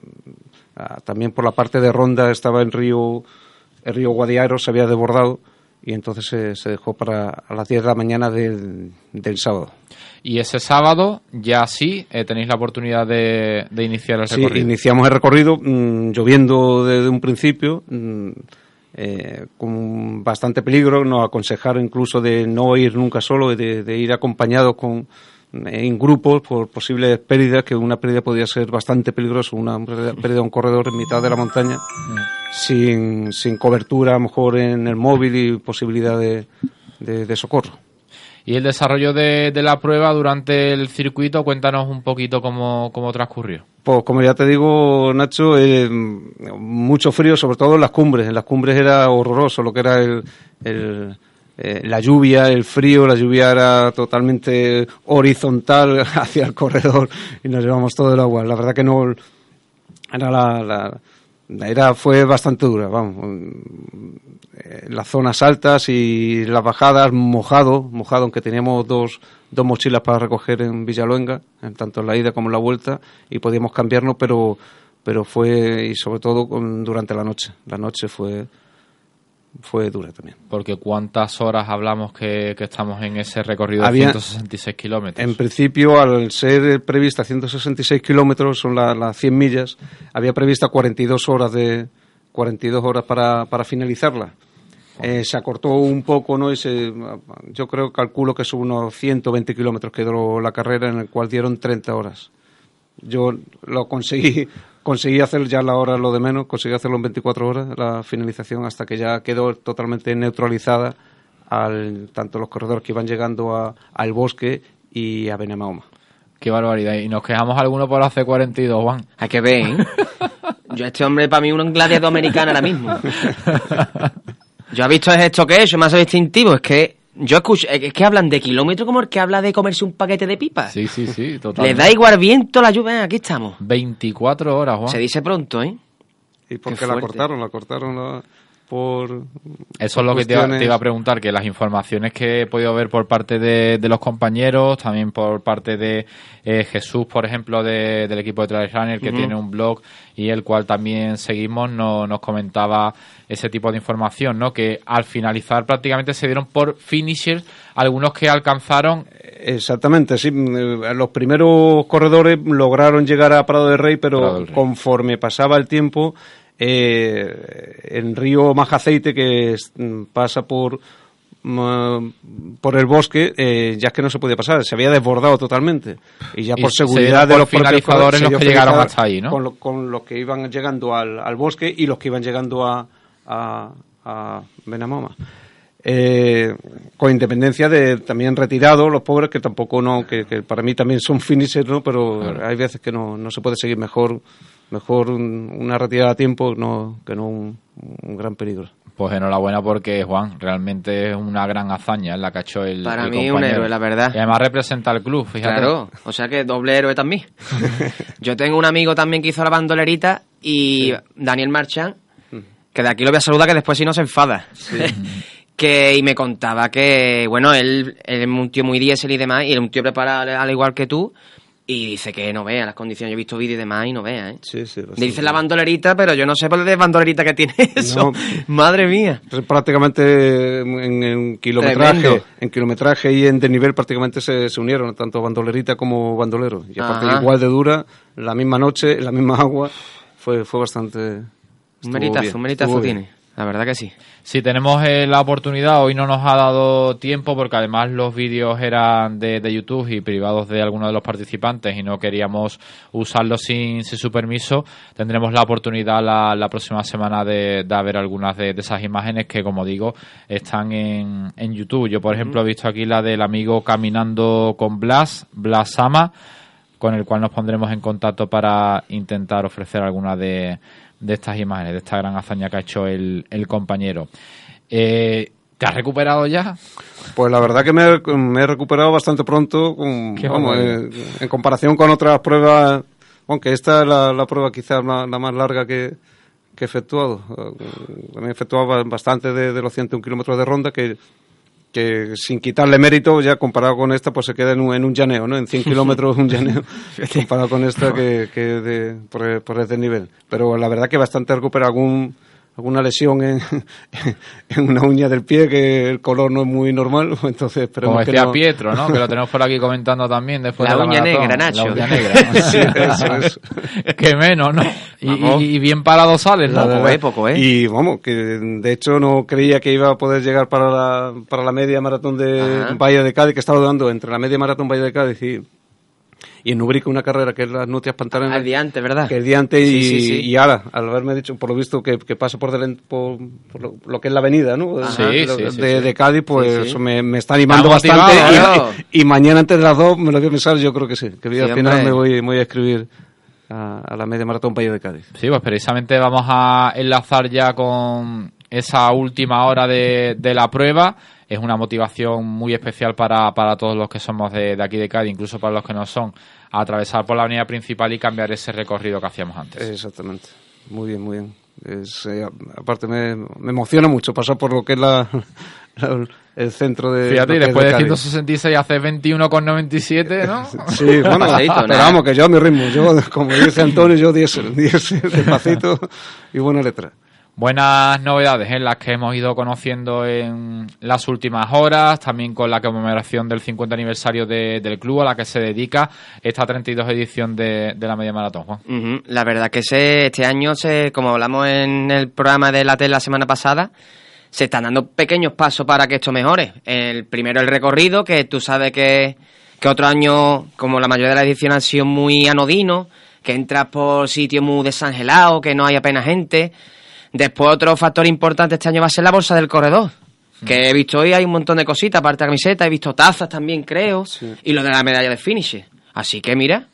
ah, también por la parte de Ronda estaba el río, el río Guadiaro, se había desbordado y entonces se, se dejó para a las 10 de la mañana del, del sábado. Y ese sábado ya sí eh, tenéis la oportunidad de, de iniciar el Sí, recorrido. iniciamos el recorrido mm, lloviendo desde un principio, mm, eh, con bastante peligro. Nos aconsejaron incluso de no ir nunca solo, de, de ir acompañados con, en grupos por posibles pérdidas, que una pérdida podía ser bastante peligrosa, una pérdida pérdida de un corredor en mitad de la montaña, sin, sin cobertura a lo mejor en el móvil y posibilidad de, de- de socorro. Y el desarrollo de, la prueba durante el circuito, cuéntanos un poquito cómo, cómo transcurrió. Pues como ya te digo, Nacho, eh, mucho frío, sobre todo en las cumbres. En las cumbres era horroroso lo que era el, el, eh, la lluvia, el frío. La lluvia era totalmente horizontal hacia el corredor y nos llevamos todo el agua. La verdad que no era la, era fue bastante dura, vamos. En las zonas altas y las bajadas mojado, mojado, aunque teníamos dos, dos mochilas para recoger en Villaluenga, en tanto en la ida como en la vuelta, y podíamos cambiarnos, pero pero fue y sobre todo durante la noche. La noche fue fue dura también. Porque ¿cuántas horas hablamos que, estamos en ese recorrido de 166 kilómetros? En principio, al ser prevista 166 kilómetros, son las 100 millas, había prevista 42 horas de 42 horas para, para finalizarla. Eh, se acortó un poco, ¿no? yo creo, calculo que son unos 120 kilómetros quedó la carrera, en el cual dieron 30 horas. Yo lo conseguí conseguí hacer ya la hora lo de menos, conseguí hacerlo en 24 horas, la finalización, hasta que ya quedó totalmente neutralizada al, tanto los corredores que iban llegando a, al bosque y a Benamahoma. Qué barbaridad. Y nos quejamos algunos por hace 42, Juan. Hay que ver, ¿eh? Yo, este hombre, para mí, un gladiador americano ahora mismo. Yo he visto esto que es, más distintivo, es que yo escucho, es que hablan de kilómetro como el que habla de comerse un paquete de pipas. Sí, sí, sí, totalmente. Le da igual viento la lluvia, aquí estamos. 24 horas, Juan. Se dice pronto, ¿eh? ¿Y por qué, la cortaron? La cortaron por... Eso es lo que te iba, a preguntar, que las informaciones que he podido ver por parte de, los compañeros, también por parte de eh, Jesús, por ejemplo, del equipo de Trail Runner, que tiene un blog y el cual también seguimos, no, nos comentaba ese tipo de información, ¿no? Que al finalizar prácticamente se dieron por finishers algunos que alcanzaron. Exactamente, sí. Eh, los primeros corredores lograron llegar a Prado de Rey, pero conforme pasaba el tiempo, eh, en Río Majaceite, que pasa por mm, por el bosque, eh, ya es que no se podía pasar, se había desbordado totalmente. Y ya por seguridad de los finalizadores los que llegaron hasta ahí, ¿no? Con, con, los que iban llegando al, al bosque y los que iban llegando a, a, a Benamoma. Eh, con independencia de también retirados los pobres que tampoco no que, para mí también son finishers no pero hay veces que no, no se puede seguir mejor mejor una retirada a tiempo no que no un, gran peligro. Pues enhorabuena porque Juan realmente es una gran hazaña en la que ha hecho el para mí un héroe la verdad. Y además representa al club fíjate. Claro o sea que doble héroe también. Yo tengo un amigo también que hizo la bandolerita y Daniel Marchand que de aquí lo voy a saludar que después si no se enfada. que y me contaba que, bueno, él, es un tío muy diésel y demás, y es un tío preparado al igual que tú, y dice que no vea las condiciones. Yo he visto vídeos y demás y no vea, ¿eh? Sí, sí. Le dicen la bandolerita, pero yo no sé por qué bandolerita que tiene eso. Madre mía. Prácticamente en, kilometraje en kilometraje y en desnivel prácticamente se, unieron, tanto bandolerita como bandolero. Y aparte igual de dura, la misma noche, la misma agua, fue, fue bastante un meritazo, un meritazo tiene. La verdad que sí. Si tenemos eh, la oportunidad, hoy no nos ha dado tiempo porque además los vídeos eran de, YouTube y privados de algunos de los participantes y no queríamos usarlos sin, su permiso. Tendremos la oportunidad la, próxima semana de, ver algunas de, esas imágenes que, como digo, están en, en YouTube. Yo, por ejemplo, he visto aquí la del amigo caminando con Blas, Blas Sama, con el cual nos pondremos en contacto para intentar ofrecer alguna de de estas imágenes, de esta gran hazaña que ha hecho el, compañero. Eh, ¿Te has recuperado ya? Pues la verdad que me, he recuperado bastante pronto, eh, en comparación con otras pruebas, aunque esta es la, prueba quizás la, más larga que, que he efectuado. Eh, he efectuado bastante de, de los 101 kilómetros de ronda, que que sin quitarle mérito, ya comparado con esta, pues se queda en un, en un llaneo, ¿no? En 100 kilómetros un llaneo, comparado con esta que, que de, por, por este nivel. Pero la verdad que bastante recupera algún alguna lesión en, en, una uña del pie que el color no es muy normal, entonces esperemos Como decía que Pietro, ¿no? Que lo tenemos por aquí comentando también después la de la uña negra, Nacho. La uña negra. que menos, ¿no? Y, bien parado sales. Poco, eh, poco, ¿eh? Y vamos, que de hecho no creía que iba a poder llegar para la, para la media maratón de Valle de Cádiz, que estaba dando entre la media maratón Valle de Cádiz y y en Ubrique una carrera que es las Nutias Pantalenas. Al día antes, ¿verdad? Que el día antes y, ahora, al haberme dicho, por lo visto, que, que pasa por, por, lo, que es la avenida, ¿no? de, de, Cádiz, pues eso me, me, está animando bastante. Y, mañana antes de las dos me lo voy a pensar, yo creo que sí. Que al final me voy, voy a escribir a, la media maratón Valle de Cádiz. Sí, pues precisamente vamos a enlazar ya con esa última hora de, de la prueba es una motivación muy especial para, para todos los que somos de, de, aquí de Cádiz, incluso para los que no son, atravesar por la avenida principal y cambiar ese recorrido que hacíamos antes. Exactamente. Muy bien, muy bien. Es, eh, aparte me, me, emociona mucho pasar por lo que es la, la el centro de... Fíjate, y después de, de 166 hace 21,97, ¿no? sí, bueno, pero vamos, que yo a mi ritmo, yo, como dice Antonio, yo 10, 10 despacito y buena letra. Buenas novedades en las que hemos ido conociendo en las últimas horas, también con la conmemoración del 50 aniversario de, del club a la que se dedica esta 32 edición de, la media maratón. La verdad que se, este año, se, como hablamos en el programa de la tele la semana pasada, se están dando pequeños pasos para que esto mejore. El primero el recorrido, que tú sabes que, que otro año, como la mayoría de las ediciones, han sido muy anodinos, que entras por sitios muy desangelados, que no hay apenas gente. Después otro factor importante este año va a ser la bolsa del corredor. Que he visto hoy hay un montón de cositas, aparte de camiseta, he visto tazas también, creo, sí. y lo de la medalla de finish. Así que mira,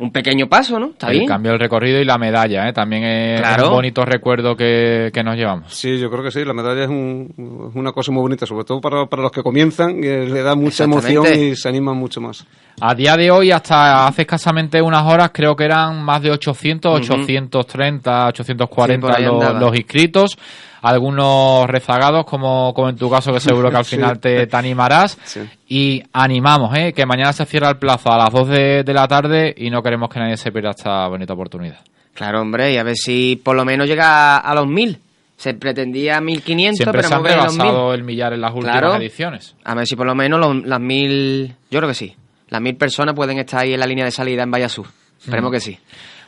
un pequeño paso, ¿no? Está el bien. cambio del recorrido y la medalla, ¿eh? También es Claro. un bonito recuerdo que, que nos llevamos. Sí, yo creo que sí, la medalla es, un- una cosa muy bonita, sobre todo para, para los que comienzan, que le da mucha emoción y se animan mucho más. A día de hoy, hasta hace escasamente unas horas, creo que eran más de 800, Ujú. 830, Sí, 840 por ahí los, los inscritos. Algunos rezagados, como, como en tu caso, que seguro que al Sí. final te, te animarás. Sí. Y animamos, ¿eh? que mañana se cierra el plazo a las 2 de, de la tarde y no queremos que nadie se pierda esta bonita oportunidad. Claro, hombre, y a ver si por lo menos llega a, los 1000. Se pretendía 1500, Siempre pero se han hemos ver los 1000. rebasado el millar en las últimas Claro. ediciones. A ver si por lo menos los- las 1000. Yo creo que sí. Las 1000 personas pueden estar ahí en la línea de salida en Vallasur. Esperemos que sí.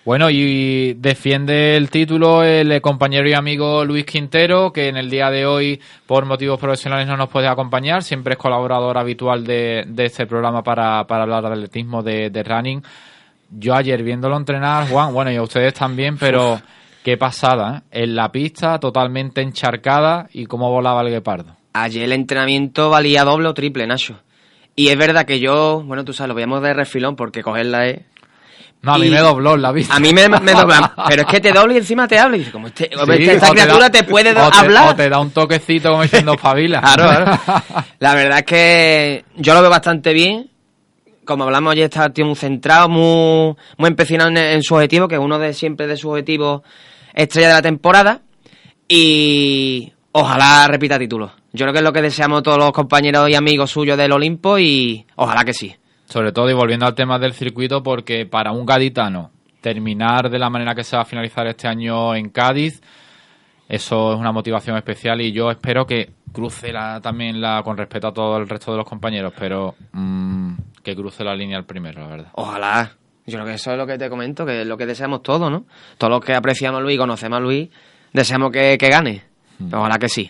Bueno, y defiende el título el eh, compañero y amigo Luis Quintero, que en el día de hoy, por motivos profesionales, no nos puede acompañar. Siempre es colaborador habitual de, de este programa para, para hablar de atletismo, de, de running. Yo ayer viéndolo entrenar, Juan, bueno, y a ustedes también, pero qué pasada, ¿eh? En la pista, totalmente encharcada, y cómo volaba el guepardo. Ayer el entrenamiento valía doble o triple, Nacho. Y es verdad que yo, bueno, tú sabes, lo veíamos de refilón porque cogerla es. No, a mí me dobló la vista. A mí me, me doblan. Pero es que te dobla y encima te habla. Y dices, como este, Sí, esta criatura da- te, puede o te- hablar. O te da un toquecito como diciendo pavila. Claro, claro. La verdad es que yo lo veo bastante bien. Como hablamos ayer, está tío muy centrado, muy, muy empecinado en, en su objetivo, que es uno de siempre de sus objetivos estrella de la temporada. Y ojalá repita título. Yo creo que es lo que deseamos todos los compañeros y amigos suyos del Olimpo y ojalá que sí. Sobre todo, y volviendo al tema del circuito, porque para un gaditano terminar de la manera que se va a finalizar este año en Cádiz, eso es una motivación especial y yo espero que cruce la, también la, con respeto a todo el resto de los compañeros, pero mm, que cruce la línea el primero, la verdad. Ojalá. Yo creo que eso es lo que te comento, que es lo que deseamos todos, ¿no? Todos los que apreciamos a Luis y conocemos a Luis, deseamos que, que gane. Ojalá que sí.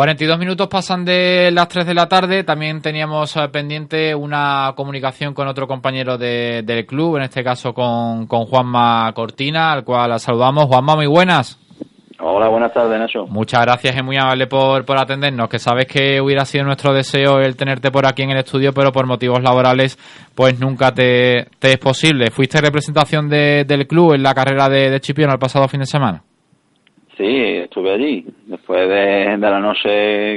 42 minutos pasan de las 3 de la tarde. También teníamos eh, pendiente una comunicación con otro compañero de- del club, en este caso con, con Juanma Cortina, al cual saludamos. Juanma, muy buenas. Hola, buenas tardes, Nacho. Muchas gracias, es muy amable por, por atendernos, que sabes que hubiera sido nuestro deseo el tenerte por aquí en el estudio, pero por motivos laborales pues nunca te, te es posible. ¿Fuiste representación de- del club en la carrera de, de Chipiona el pasado fin de semana? Sí, estuve allí. Después de, de la noche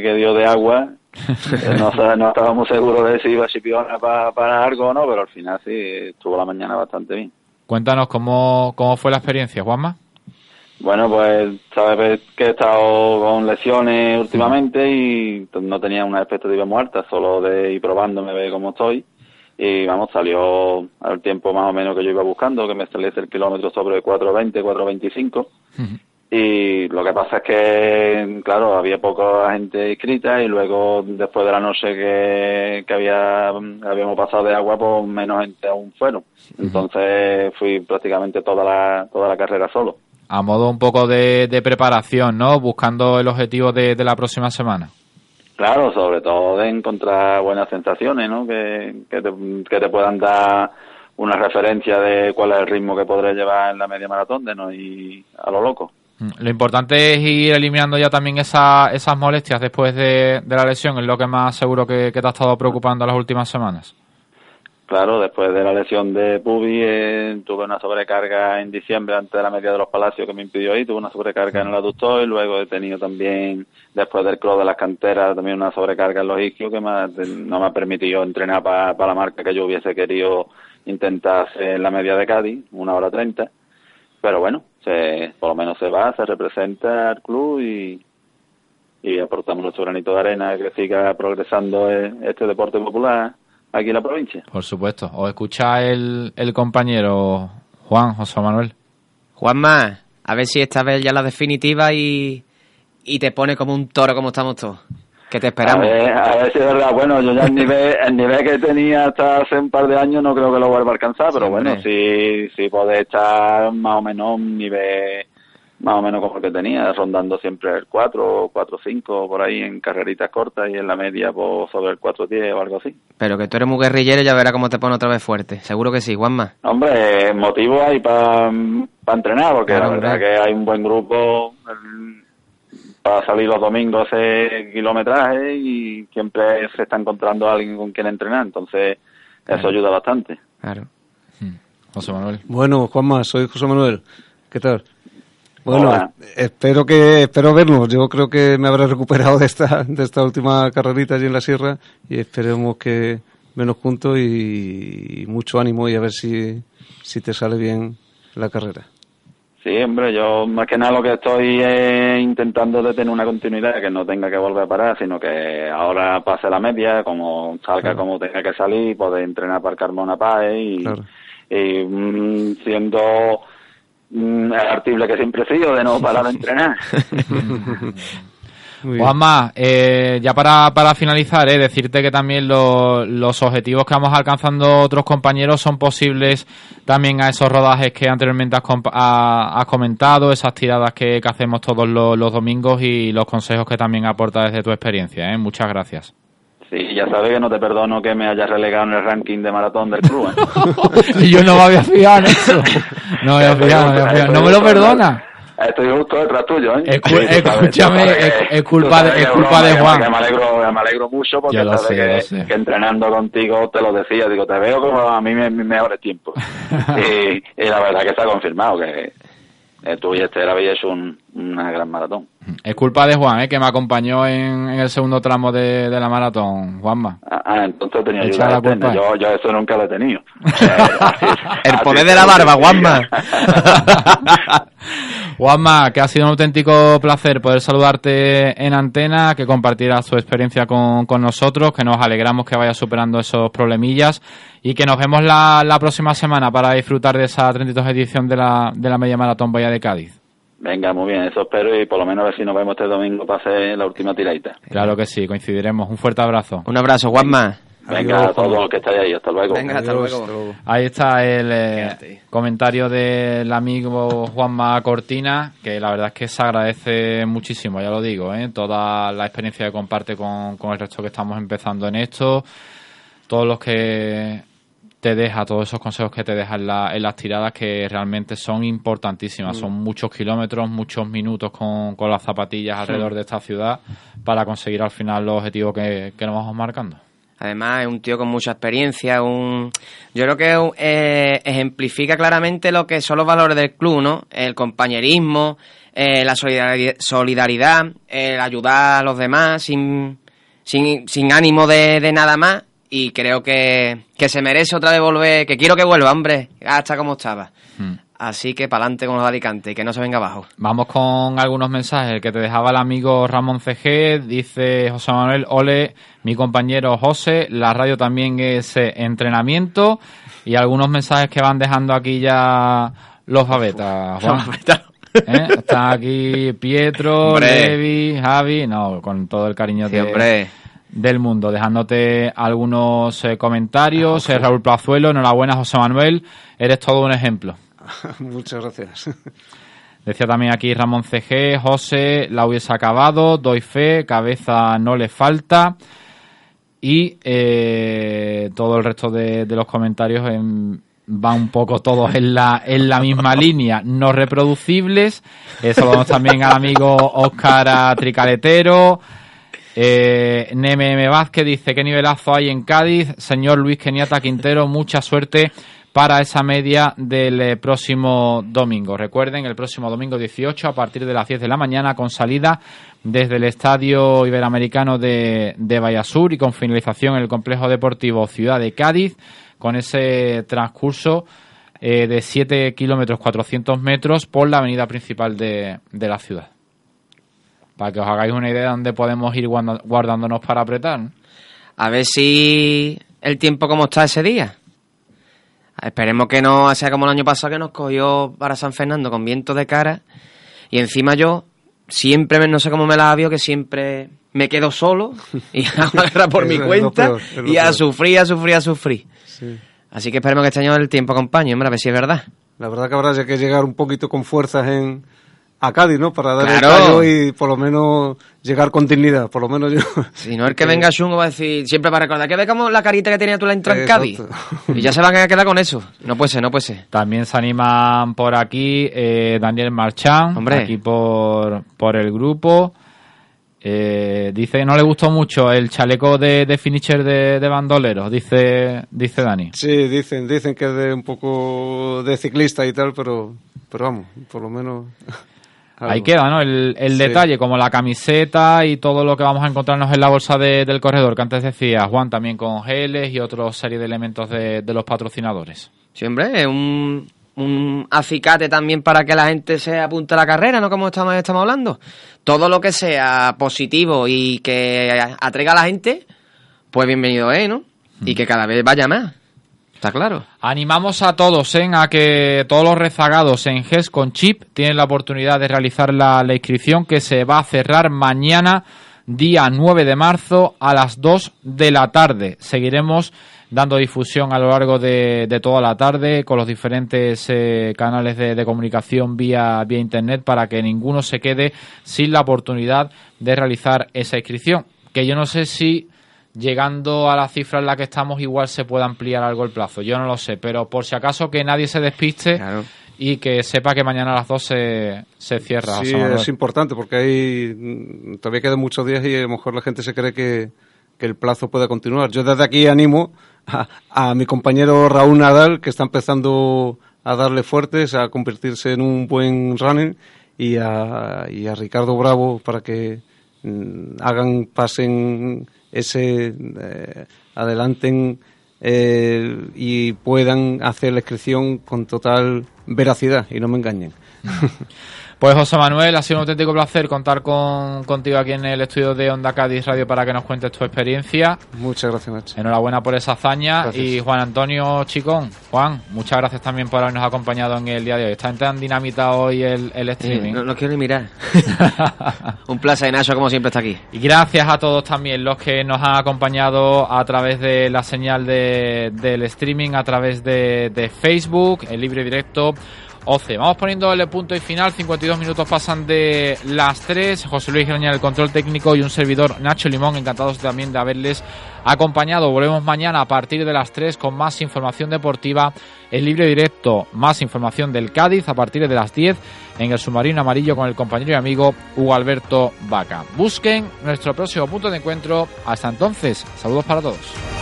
que dio de agua, no, no estábamos seguros de si iba a Chipiona para, para algo o no, pero al final sí, estuvo la mañana bastante bien. Cuéntanos cómo, cómo fue la experiencia, Juanma. Bueno, pues sabes que he estado con lesiones últimamente y no tenía una expectativa muerta, solo de ir probándome, ver cómo estoy. Y vamos, salió al tiempo más o menos que yo iba buscando, que me establece el kilómetro sobre 4.20, 4.25. Y lo que pasa es que, claro, había poca gente inscrita y luego, después de la noche que, que había, habíamos pasado de agua, pues menos gente aún fueron. Entonces fui prácticamente toda la, toda la carrera solo. A modo un poco de, de preparación, ¿no? Buscando el objetivo de, de la próxima semana. Claro, sobre todo de encontrar buenas sensaciones, ¿no? Que, que, te, que te puedan dar una referencia de cuál es el ritmo que podré llevar en la media maratón, de no ir a lo loco. Mm, Lo importante es ir eliminando ya también esa, esas molestias después de, de la lesión, es lo que más seguro que, que te ha estado preocupando las últimas semanas. Claro, después de la lesión de Pubi eh, tuve una sobrecarga en diciembre antes de la media de los Palacios que me impidió ir, tuve una sobrecarga en el aductor y luego he tenido también, después del cross de las canteras, también una sobrecarga en los isquios que me ha- no me ha permitido entrenar para la marca que yo hubiese querido intentar hacer en la media de Cádiz, una hora treinta. Pero bueno, se, por lo menos se va, se representa al club y, y aportamos nuestro granito de arena que siga progresando eh, este deporte popular aquí en la provincia. Por supuesto. ¿Os escucha el, el compañero Juan, José Manuel? Juanma, a ver si esta vez ya la definitiva y, y te pone como un toro como estamos todos. Que te esperamos. A ver, a ver si es verdad. Bueno, yo ya el nivel, el nivel que tenía hasta hace un par de años no creo que lo vuelva a alcanzar, pero bueno, sí, sí puede estar más o menos un nivel más o menos como el que tenía, rondando siempre el 4, 4, 5, por ahí en carreritas cortas y en la media pues, sobre el 4, 10 o algo así. Pero que tú eres muy guerrillero y ya verás cómo te pone otra vez fuerte. Seguro que sí, Juanma. Hombre, motivo hay para entrenar, porque Claro, la verdad hombre. que hay un buen grupo el- para salir los domingos a hacer kilometraje y siempre se está encontrando alguien con quien entrenar, entonces eso ayuda bastante. Claro. José Manuel. Bueno, Juanma, soy José Manuel. ¿Qué tal? Bueno, Hola. espero que espero vernos. Yo creo que me habré recuperado de esta de esta última carrerita allí en la sierra y esperemos que vernos juntos y, mucho ánimo y a ver si si te sale bien la carrera. Sí, hombre, yo más que nada lo que estoy es intentando de tener una continuidad, que no tenga que volver a parar, sino que ahora pase la media, como salga como tenga que salir, poder entrenar para el Carmona Paz y, Claro. y, mm, siendo mm, el artible que siempre he sido de no parar de entrenar. Juanma, eh, ya para, para finalizar, eh, decirte que también lo- los objetivos que vamos alcanzando otros compañeros son posibles también a esos rodajes que anteriormente has, has comentado, esas tiradas que, que hacemos todos los, los domingos y los consejos que también aportas desde tu experiencia. Eh. Muchas gracias. Sí, ya sabes que no te perdono que me hayas relegado en el ranking de maratón del club. ¿eh? Yo no me había fijado en eso. No me había fijado, no me había fijado. No me lo perdona. Estoy justo detrás tuyo, ¿eh? Escu- Sí, escúchame, sabes es- culpa de- es culpa de Juan. que Me alegro, me alegro mucho porque Yo lo sabes sé, que, lo sé. que entrenando contigo te lo decía, digo, te veo como a mí mis mis mejores tiempos. y, y la verdad que está confirmado que eh, tú y Esther habéis hecho un, una gran maratón. Es culpa de Juan, eh, que me acompañó en, en el segundo tramo de, de la maratón, Juanma. Ah, ah, entonces tenía Echa ayuda la culpa. Yo, yo eso nunca lo he tenido. Eh, El poder de la barba, Juanma. Juanma, que ha sido un auténtico placer poder saludarte en antena, que compartieras tu experiencia con, con nosotros, que nos alegramos que vayas superando esos problemillas y que nos vemos la, la próxima semana para disfrutar de esa 32 edición de la, de la Media Maratón Bahía de Cádiz. Venga, muy bien, eso espero y por lo menos a ver si nos vemos este domingo para hacer la última tiradita. Claro que sí, coincidiremos. Un fuerte abrazo. Un abrazo, Juanma. Venga, Adiós, a todos los que estáis ahí, hasta luego. Venga, hasta Adiós, luego. Ahí está el eh, comentario del amigo Juanma Cortina, que la verdad es que se agradece muchísimo, ya lo digo, ¿eh? toda la experiencia que comparte con, con el resto que estamos empezando en esto, todos los que te deja, todos esos consejos que te deja en, la- en las tiradas que realmente son importantísimas, son muchos kilómetros, muchos minutos con, con las zapatillas alrededor de esta ciudad para conseguir al final los objetivos que, que nos vamos marcando. Además, es un tío con mucha experiencia, un... Yo creo que eh, ejemplifica claramente lo que son los valores del club, ¿no? El compañerismo, eh, la solidari- solidaridad, el ayudar a los demás sin, sin, ánimo de, nada más. Y creo que, que se merece otra vez volver, que quiero que vuelva, hombre, hasta como estaba. Hmm. Así que para adelante con los de Alicante que no se venga abajo. Vamos con algunos mensajes. El que te dejaba el amigo Ramón CG dice José Manuel, ole, mi compañero José, la radio también es eh, entrenamiento y algunos mensajes que van dejando aquí ya los babetas. Juan. ¿Eh? Está aquí Pietro, Hombre. Levi, Javi, no, con todo el cariño Sí, de- hombre. del mundo, dejándote algunos eh, comentarios. Eh, Raúl Plazuelo, enhorabuena José Manuel, eres todo un ejemplo. Muchas gracias. Decía también aquí Ramón CG, José, la hubiese acabado, doy fe, cabeza no le falta. Y eh, todo el resto de, de los comentarios en- van un poco todos en la, en la misma línea, no reproducibles. Eh, saludamos también al amigo Óscar Tricaletero. Eh, Neme M. Vázquez dice, ¿qué nivelazo hay en Cádiz? Señor Luis Keniata Quintero, mucha suerte para esa media del eh, próximo domingo. Recuerden, el próximo domingo 18 a partir de las 10 de la mañana con salida desde el Estadio Iberoamericano de, de Vallasur y con finalización en el Complejo Deportivo Ciudad de Cádiz con ese transcurso eh, de 7 kilómetros 400 metros por la avenida principal de, de la ciudad. Para que os hagáis una idea de dónde podemos ir guardándonos para apretar. A ver si el tiempo como está ese día. Esperemos que no sea como el año pasado que nos cogió para San Fernando con viento de cara. Y encima yo siempre, me- no sé cómo me la había, que siempre me quedo solo y hago la guerra por mi cuenta peor, y a peor. sufrir, a sufrir, a sufrir. Sí. Así que esperemos que este año el tiempo acompañe, hombre, a ver si es verdad. La verdad que habrá ya que llegar un poquito con fuerzas en a Cádiz, ¿no? Para dar el callo y por lo menos llegar con dignidad, por lo menos yo. Si no, el que venga chungo va a decir, siempre va a recordar que ve como la carita que tenía tú la entrada en Cádiz. Y ya se van a quedar con eso. No puede ser, no puede ser. También se animan por aquí eh, Daniel Marchán, Hombre. aquí por, por el grupo. Eh, dice que no le gustó mucho el chaleco de, de finisher de, de bandolero, dice, dice Dani. Sí, dicen, dicen que es de un poco de ciclista y tal, pero, pero vamos, por lo menos. Algo. Ahí queda, ¿no? El, el Sí. detalle, como la camiseta y todo lo que vamos a encontrarnos en la bolsa de- del corredor, que antes decía Juan, también con geles y otra serie de elementos de, de los patrocinadores. Sí, hombre, es un, un acicate también para que la gente se apunte a la carrera, ¿no? Como estamos, estamos hablando. Todo lo que sea positivo y que atraiga a la gente, pues bienvenido es, ¿no? Y que cada vez vaya más. Está claro. Animamos a todos ¿eh? a que todos los rezagados en GES con chip tienen la oportunidad de realizar la, inscripción que se va a cerrar mañana, día 9 de marzo, a las 2 de la tarde. Seguiremos dando difusión a lo largo de, de toda la tarde con los diferentes eh, canales de, de comunicación vía, vía internet para que ninguno se quede sin la oportunidad de realizar esa inscripción. Que yo no sé si llegando a la cifra en la que estamos igual se puede ampliar algo el plazo. Yo no lo sé, pero por si acaso que nadie se despiste Claro. y que sepa que mañana a las 2 se, se cierra. Sí, es importante porque hay mm, todavía quedan muchos días y a lo mejor la gente se cree que, que el plazo pueda continuar. Yo desde aquí animo a, a mi compañero Raúl Nadal, que está empezando a darle fuertes, a convertirse en un buen running, y a, y a Ricardo Bravo para que mm, hagan, pasen ese, eh, adelanten eh, y puedan hacer la inscripción con total veracidad y no me engañen. Pues José Manuel, ha sido un auténtico placer contar con, contigo aquí en el estudio de Onda Cádiz Radio para que nos cuentes tu experiencia. Muchas gracias, Nacho. Enhorabuena por esa hazaña. Gracias. Y Juan Antonio Chicón, Juan, muchas gracias también por habernos acompañado en el día de hoy. Está tan dinamita hoy el, el Eh, streaming. no, no quiero ni mirar. un placer, Nacho, como siempre está aquí. Y gracias a todos también los que nos han acompañado a través de la señal de, del streaming, a través de, de Facebook, el libre directo. 11. Vamos poniendo el punto y final. 52 minutos pasan de las 3. José Luis Graña, el control técnico y un servidor Nacho Limón. Encantados también de haberles acompañado. Volvemos mañana a partir de las 3 con más información deportiva. El libre directo, más información del Cádiz a partir de las 10 en el submarino amarillo con el compañero y amigo Hugo Alberto Vaca. Busquen nuestro próximo punto de encuentro. Hasta entonces, saludos para todos.